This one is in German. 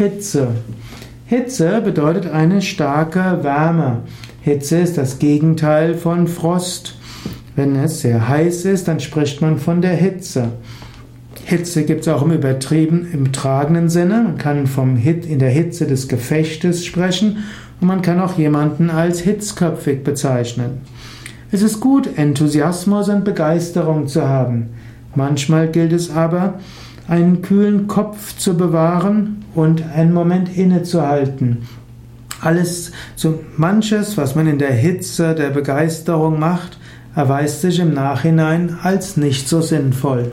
Hitze. Hitze bedeutet eine starke Wärme. Hitze ist das Gegenteil von Frost. Wenn es sehr heiß ist, dann spricht man von der Hitze. Hitze gibt es auch im übertrieben, im übertragenen Sinne. Man kann vom Hit in der Hitze des Gefechtes sprechen und man kann auch jemanden als hitzköpfig bezeichnen. Es ist gut, Enthusiasmus und Begeisterung zu haben. Manchmal gilt es aber, einen kühlen Kopf zu bewahren und einen Moment innezuhalten. Alles, so manches, was man in der Hitze der Begeisterung macht, erweist sich im Nachhinein als nicht so sinnvoll.